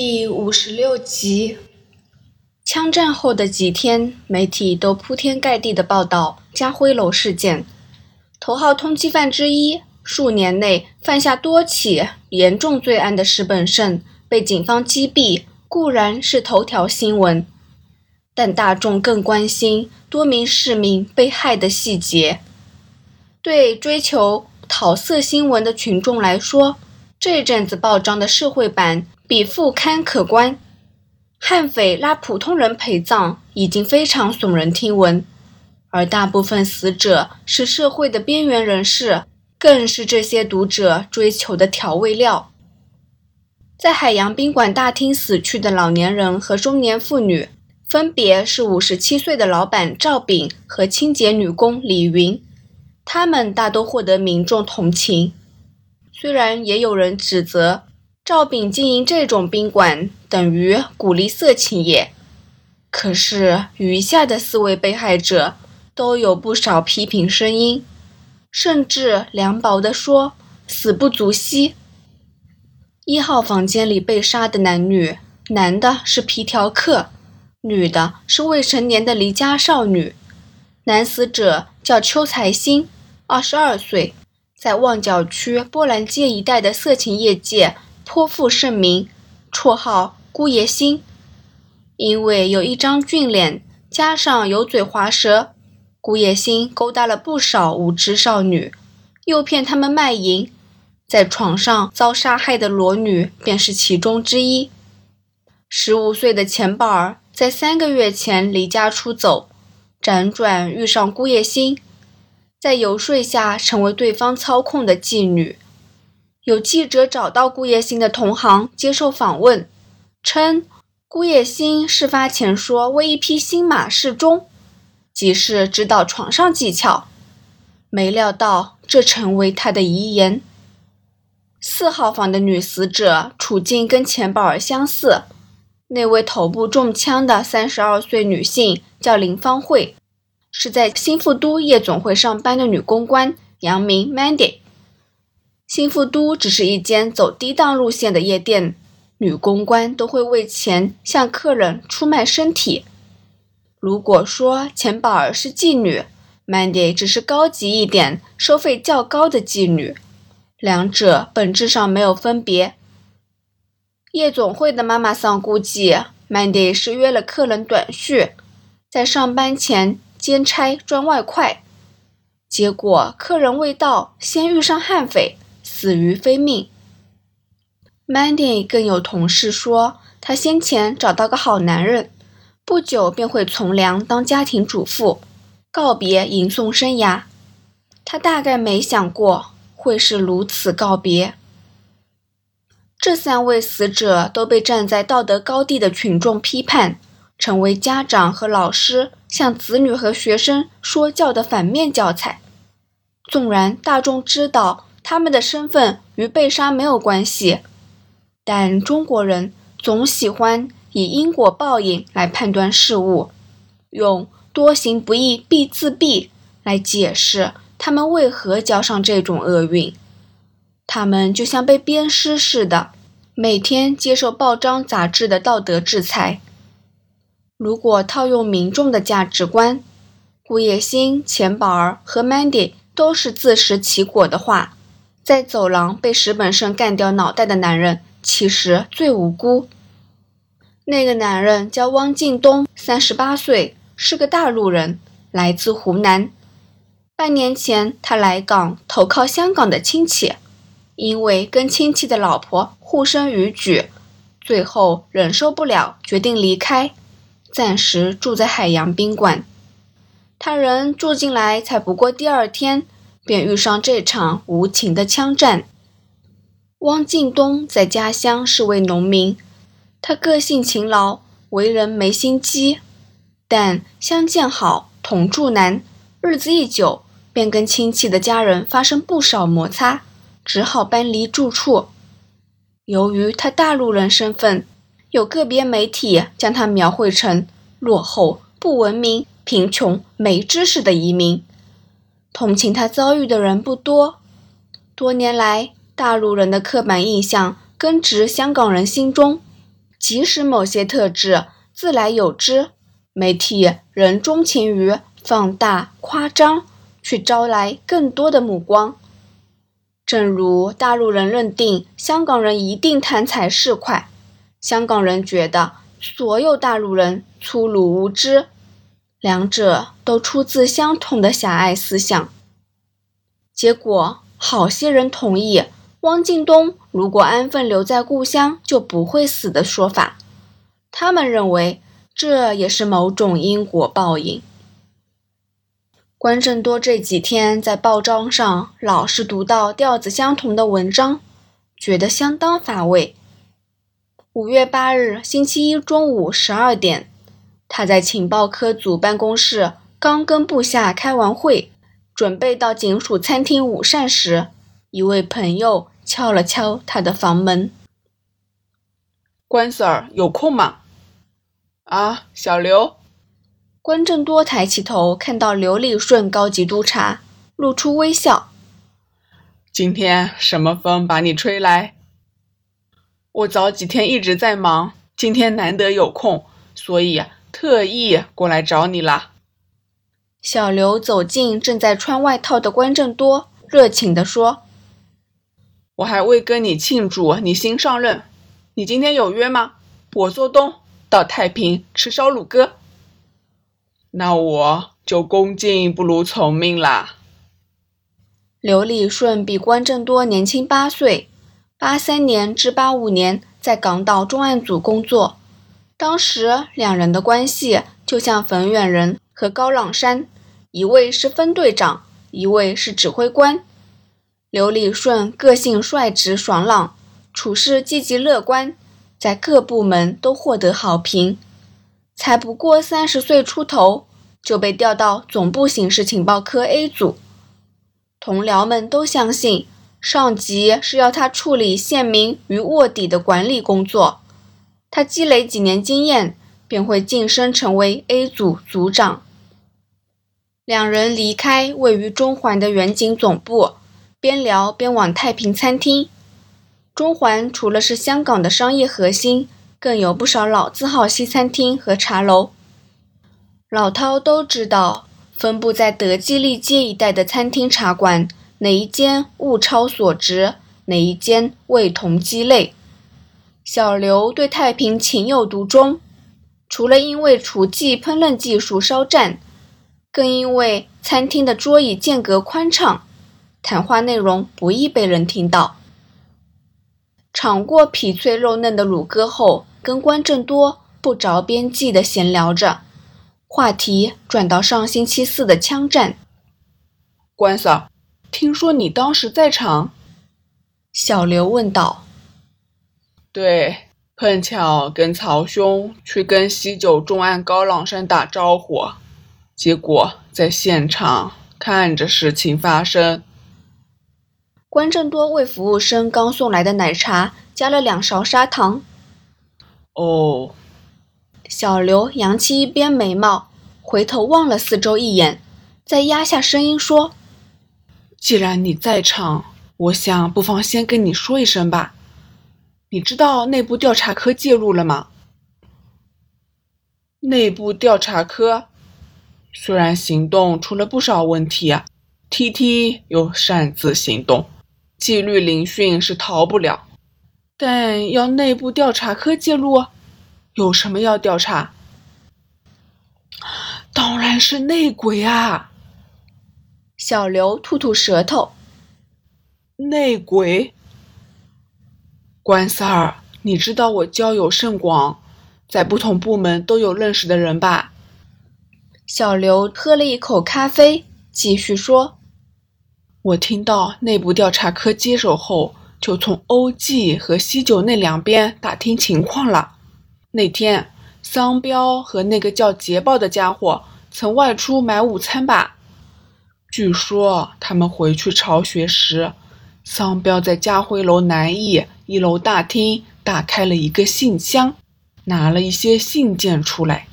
第五十六集，枪战后的几天，媒体都铺天盖地的报道家辉楼事件。头号通缉犯之一，数年内犯下多起严重罪案的石本胜被警方击毙，固然是头条新闻，但大众更关心多名市民被害的细节。对追求讨色新闻的群众来说，这阵子报章的社会版。比副刊可观，悍匪拉普通人陪葬已经非常耸人听闻，而大部分死者是社会的边缘人士，更是这些读者追求的调味料。在海洋宾馆大厅死去的老年人和中年妇女，分别是五十七岁的老板赵炳和清洁女工李云，他们大都获得民众同情，虽然也有人指责。赵炳经营这种宾馆等于鼓励色情业，可是余下的四位被害者都有不少批评声音，甚至凉薄地说：“死不足惜。”一号房间里被杀的男女，男的是皮条客，女的是未成年的离家少女。男死者叫邱才兴，二十二岁，在旺角区波兰街一带的色情业界。颇负盛名，绰号“姑爷心”，因为有一张俊脸，加上油嘴滑舌，姑爷心勾搭了不少无知少女，诱骗他们卖淫，在床上遭杀害的裸女便是其中之一。十五岁的钱宝儿在三个月前离家出走，辗转遇上姑爷心，在游说下成为对方操控的妓女。有记者找到顾叶星的同行接受访问，称顾叶星事发前说为一匹新马示众，即是指导床上技巧，没料到这成为他的遗言。四号房的女死者处境跟钱宝儿相似，那位头部中枪的三十二岁女性叫林芳慧，是在新富都夜总会上班的女公关，杨名 Mandy。新富都只是一间走低档路线的夜店，女公关都会为钱向客人出卖身体。如果说钱宝儿是妓女，Mandy 只是高级一点、收费较高的妓女，两者本质上没有分别。夜总会的妈妈桑估计，Mandy 是约了客人短续，在上班前兼差赚外快，结果客人未到，先遇上悍匪。死于非命。Mandy 更有同事说，她先前找到个好男人，不久便会从良当家庭主妇，告别吟诵生涯。她大概没想过会是如此告别。这三位死者都被站在道德高地的群众批判，成为家长和老师向子女和学生说教的反面教材。纵然大众知道。他们的身份与被杀没有关系，但中国人总喜欢以因果报应来判断事物，用“多行不义必自毙”来解释他们为何交上这种厄运。他们就像被鞭尸似的，每天接受报章杂志的道德制裁。如果套用民众的价值观，顾叶星、钱宝儿和 Mandy 都是自食其果的话。在走廊被石本胜干掉脑袋的男人，其实最无辜。那个男人叫汪敬东，三十八岁，是个大陆人，来自湖南。半年前，他来港投靠香港的亲戚，因为跟亲戚的老婆互生逾矩，最后忍受不了，决定离开，暂时住在海洋宾馆。他人住进来才不过第二天。便遇上这场无情的枪战。汪敬东在家乡是位农民，他个性勤劳，为人没心机，但相见好，同住难，日子一久，便跟亲戚的家人发生不少摩擦，只好搬离住处。由于他大陆人身份，有个别媒体将他描绘成落后、不文明、贫穷、没知识的移民。同情他遭遇的人不多。多年来，大陆人的刻板印象根植香港人心中，即使某些特质自来有之，媒体仍钟情于放大、夸张，去招来更多的目光。正如大陆人认定香港人一定贪财市侩，香港人觉得所有大陆人粗鲁无知，两者都出自相同的狭隘思想。结果，好些人同意汪敬东如果安分留在故乡就不会死的说法，他们认为这也是某种因果报应。关正多这几天在报章上老是读到调子相同的文章，觉得相当乏味。五月八日星期一中午十二点，他在情报科组办公室刚跟部下开完会，准备到警署餐厅午膳时，一位朋友敲了敲他的房门：“关 Sir 有空吗？”“啊，小刘。”关正多抬起头，看到刘立顺高级督察，露出微笑。今天什么风把你吹来？我早几天一直在忙，今天难得有空，所以特意过来找你啦。小刘走近正在穿外套的关正多，热情地说：“我还未跟你庆祝你新上任，你今天有约吗？我做东到太平吃烧乳鸽。”那我就恭敬不如从命啦。刘立顺比关正多年轻八岁，八三年至八五年在港岛重案组工作，当时两人的关系就像冯远仁和高朗山，一位是分队长，一位是指挥官。刘立顺个性率直爽朗，处事积极乐观，在各部门都获得好评。才不过三十岁出头，就被调到总部刑事情报科 A 组。同僚们都相信，上级是要他处理县民与卧底的管理工作。他积累几年经验，便会晋升成为 A 组组长。两人离开位于中环的远景总部，边聊边往太平餐厅。中环除了是香港的商业核心。更有不少老字号西餐厅和茶楼。老涛都知道，分布在德基利街一带的餐厅茶馆，哪一间物超所值，哪一间味同鸡肋。小刘对太平情有独钟，除了因为厨技烹饪技术稍占，更因为餐厅的桌椅间隔宽敞，谈话内容不易被人听到。尝过皮脆肉嫩的乳鸽后，跟关正多不着边际的闲聊着，话题转到上星期四的枪战。关嫂，听说你当时在场？小刘问道。对，碰巧跟曹兄去跟西九重案高朗山打招呼，结果在现场看着事情发生。关正多为服务生刚送来的奶茶加了两勺砂糖。哦，小刘扬起一边眉毛，回头望了四周一眼，再压下声音说：“既然你在场，我想不妨先跟你说一声吧。你知道内部调查科介入了吗？内部调查科虽然行动出了不少问题，T T 又擅自行动。”纪律聆讯是逃不了，但要内部调查科介入，有什么要调查？当然是内鬼啊！小刘吐吐舌头。内鬼，关 Sir，你知道我交友甚广，在不同部门都有认识的人吧？小刘喝了一口咖啡，继续说。我听到内部调查科接手后，就从欧记和西九那两边打听情况了。那天，桑彪和那个叫捷豹的家伙曾外出买午餐吧？据说他们回去巢穴时，桑彪在家辉楼南翼一楼大厅打开了一个信箱，拿了一些信件出来。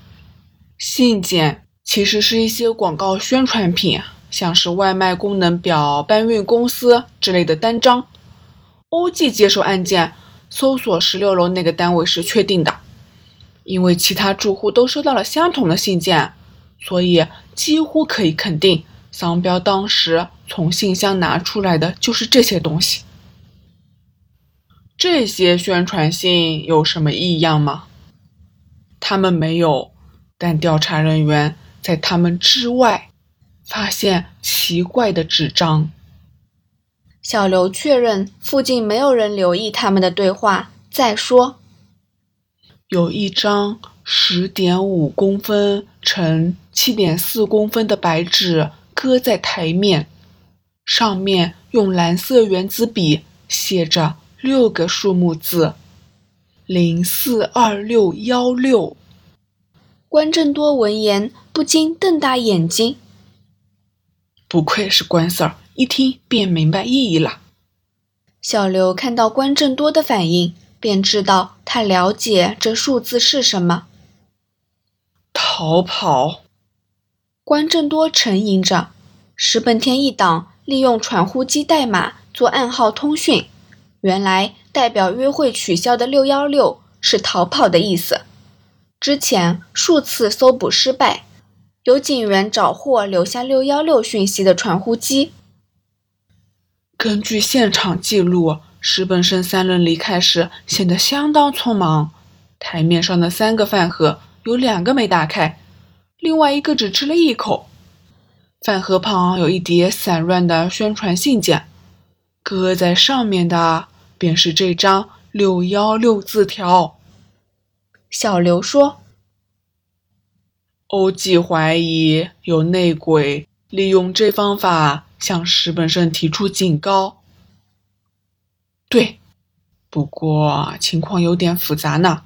信件其实是一些广告宣传品。像是外卖功能表、搬运公司之类的单张。欧记接手案件，搜索十六楼那个单位是确定的，因为其他住户都收到了相同的信件，所以几乎可以肯定，桑彪当时从信箱拿出来的就是这些东西。这些宣传信有什么异样吗？他们没有，但调查人员在他们之外发现奇怪的纸张。小刘确认附近没有人留意他们的对话。再说，有一张十点五公分乘七点四公分的白纸搁在台面，上面用蓝色圆珠笔写着六个数目字：零四二六幺六。关正多闻言不禁瞪大眼睛。不愧是关 Sir。一听便明白意义了。小刘看到关正多的反应，便知道他了解这数字是什么。逃跑！关正多沉吟着。石本天一党利用传呼机代码做暗号通讯，原来代表约会取消的六幺六是逃跑的意思。之前数次搜捕失败，有警员找获留下六幺六讯息的传呼机。根据现场记录，石本胜三人离开时显得相当匆忙。台面上的三个饭盒有两个没打开，另外一个只吃了一口。饭盒旁有一叠散乱的宣传信件，搁在上面的便是这张六幺六字条。小刘说：“欧记怀疑有内鬼利用这方法。”向石本胜提出警告。对，不过情况有点复杂呢。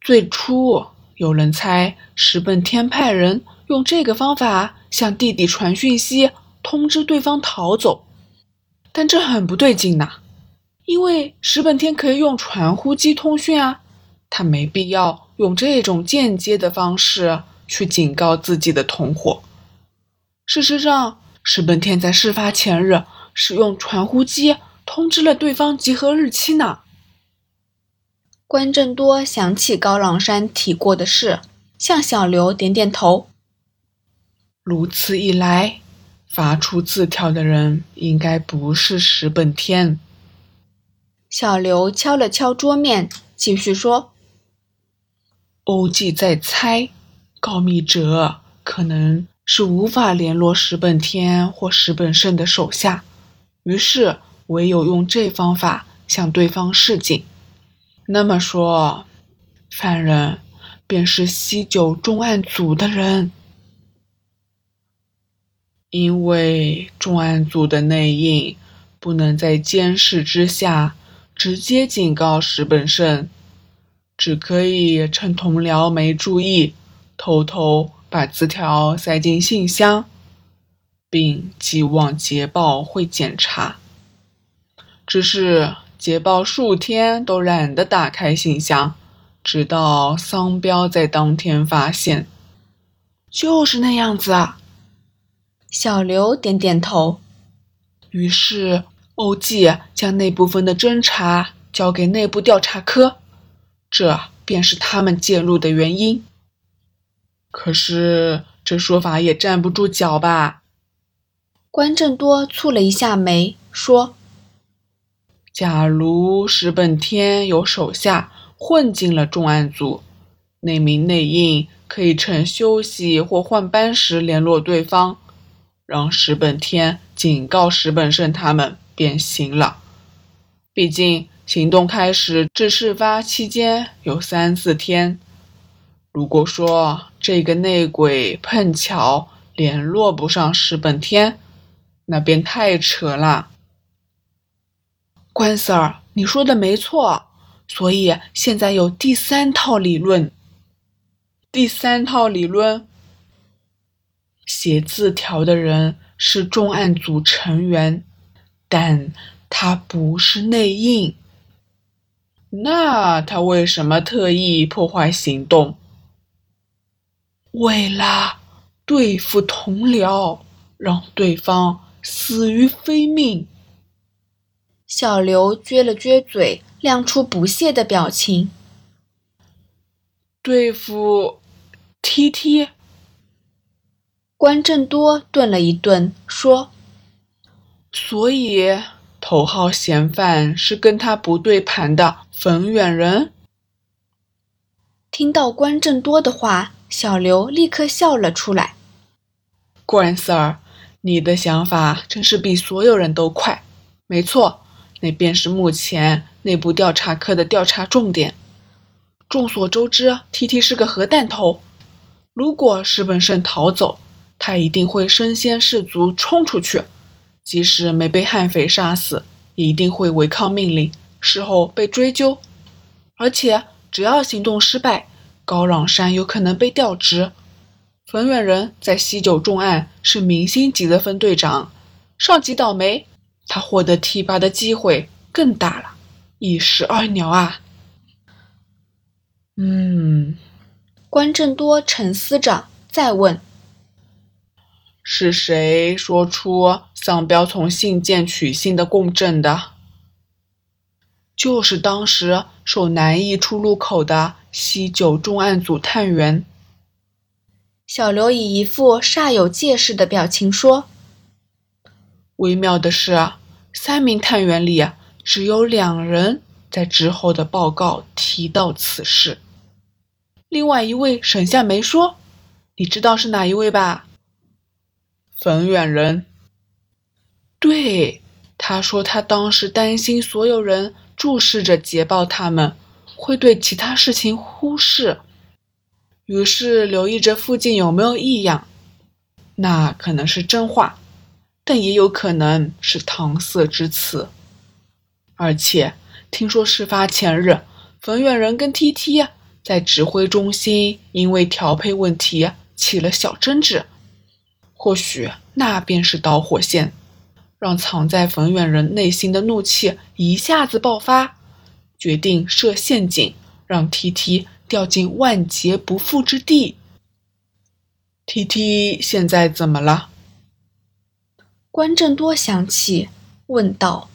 最初有人猜石本天派人用这个方法向弟弟传讯息，通知对方逃走，但这很不对劲呐。因为石本天可以用传呼机通讯啊，他没必要用这种间接的方式去警告自己的同伙。事实上。石本天在事发前日使用传呼机通知了对方集合日期呢。关正多想起高朗山提过的事，向小刘点点头。如此一来，发出字条的人应该不是石本天。小刘敲了敲桌面，继续说：“欧记在猜，告密者可能。”是无法联络石本天或石本胜的手下，于是唯有用这方法向对方示警。那么说，犯人便是西九重案组的人，因为重案组的内应不能在监视之下直接警告石本胜，只可以趁同僚没注意，偷偷。把字条塞进信箱，并寄往捷报会检查。只是捷报数天都懒得打开信箱，直到桑彪在当天发现，就是那样子啊。小刘点点头。于是欧记将那部分的侦查交给内部调查科，这便是他们介入的原因。可是这说法也站不住脚吧？关正多蹙了一下眉，说：“假如石本天有手下混进了重案组，那名内应可以趁休息或换班时联络对方，让石本天警告石本胜他们变形了。毕竟行动开始至事发期间有三四天。”如果说这个内鬼碰巧联络不上石本天，那便太扯了。关 Sir，你说的没错，所以现在有第三套理论。第三套理论，写字条的人是重案组成员，但他不是内应。那他为什么特意破坏行动？为了对付同僚，让对方死于非命。小刘撅了撅嘴，亮出不屑的表情。对付 T T。关正多顿了一顿，说：“所以头号嫌犯是跟他不对盘的冯远人。”听到关正多的话，小刘立刻笑了出来。关 Sir，你的想法真是比所有人都快。没错，那便是目前内部调查科的调查重点。众所周知，T T 是个核弹头。如果石本胜逃走，他一定会身先士卒冲出去，即使没被悍匪杀死，也一定会违抗命令，事后被追究。而且，只要行动失败，高壤山有可能被调职。冯远人在西九重案是明星级的分队长，上级倒霉，他获得提拔的机会更大了。一石二鸟啊！嗯，关正多陈司长，再问。是谁说出丧彪从信件取信的共振的？就是当时守南驿出入口的西九重案组探员。小刘以一副煞有介事的表情说：“微妙的是，三名探员里只有两人在之后的报告提到此事，另外一位省下没说。你知道是哪一位吧？”冯远人，对他说，他当时担心所有人注视着捷豹，他们会对其他事情忽视，于是留意着附近有没有异样。那可能是真话，但也有可能是搪塞之词。而且听说事发前日，冯远人跟 T T 在指挥中心因为调配问题起了小争执。或许那便是导火线，让藏在冯远人内心的怒气一下子爆发，决定设陷阱，让 T T 掉进万劫不复之地。T T 现在怎么了？关正多想起，问道。